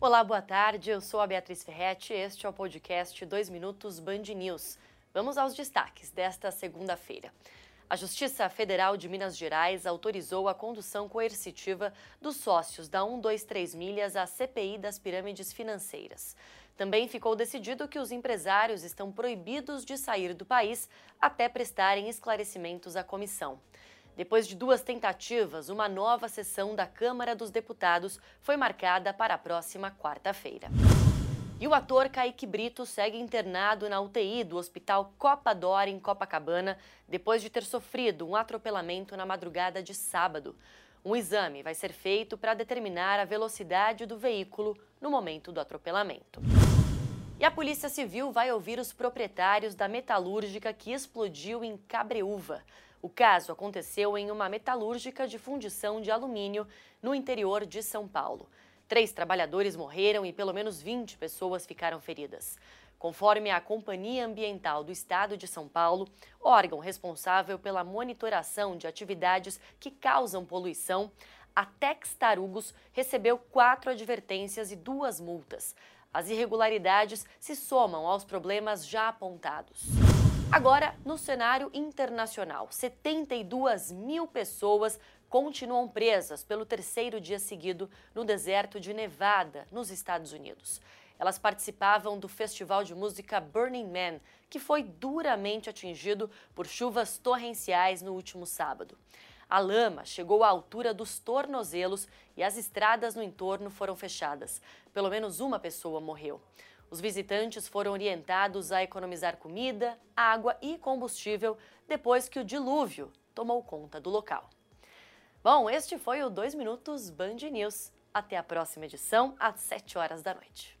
Olá, boa tarde. Eu sou a Beatriz Ferretti. Este é o podcast 2 Minutos Band News. Vamos aos destaques desta segunda-feira. A Justiça Federal de Minas Gerais autorizou a condução coercitiva dos sócios da 123 Milhas à CPI das pirâmides financeiras. Também ficou decidido que os empresários estão proibidos de sair do país até prestarem esclarecimentos à comissão. Depois de duas tentativas, uma nova sessão da Câmara dos Deputados foi marcada para a próxima quarta-feira. E o ator Kaique Brito segue internado na UTI do Hospital Copa Dor, em Copacabana, depois de ter sofrido um atropelamento na madrugada de sábado. Um exame vai ser feito para determinar a velocidade do veículo no momento do atropelamento. E a Polícia Civil vai ouvir os proprietários da metalúrgica que explodiu em Cabreúva. O caso aconteceu em uma metalúrgica de fundição de alumínio no interior de São Paulo. Três trabalhadores morreram e pelo menos 20 pessoas ficaram feridas. Conforme a Companhia Ambiental do Estado de São Paulo, órgão responsável pela monitoração de atividades que causam poluição, a Tex Tarugos recebeu quatro advertências e duas multas. As irregularidades se somam aos problemas já apontados. Agora, no cenário internacional, 72 mil pessoas continuam presas pelo terceiro dia seguido no deserto de Nevada, nos Estados Unidos. Elas participavam do festival de música Burning Man, que foi duramente atingido por chuvas torrenciais no último sábado. A lama chegou à altura dos tornozelos e as estradas no entorno foram fechadas. Pelo menos uma pessoa morreu. Os visitantes foram orientados a economizar comida, água e combustível depois que o dilúvio tomou conta do local. Bom, este foi o 2 Minutos Band News. Até a próxima edição, às 7 horas da noite.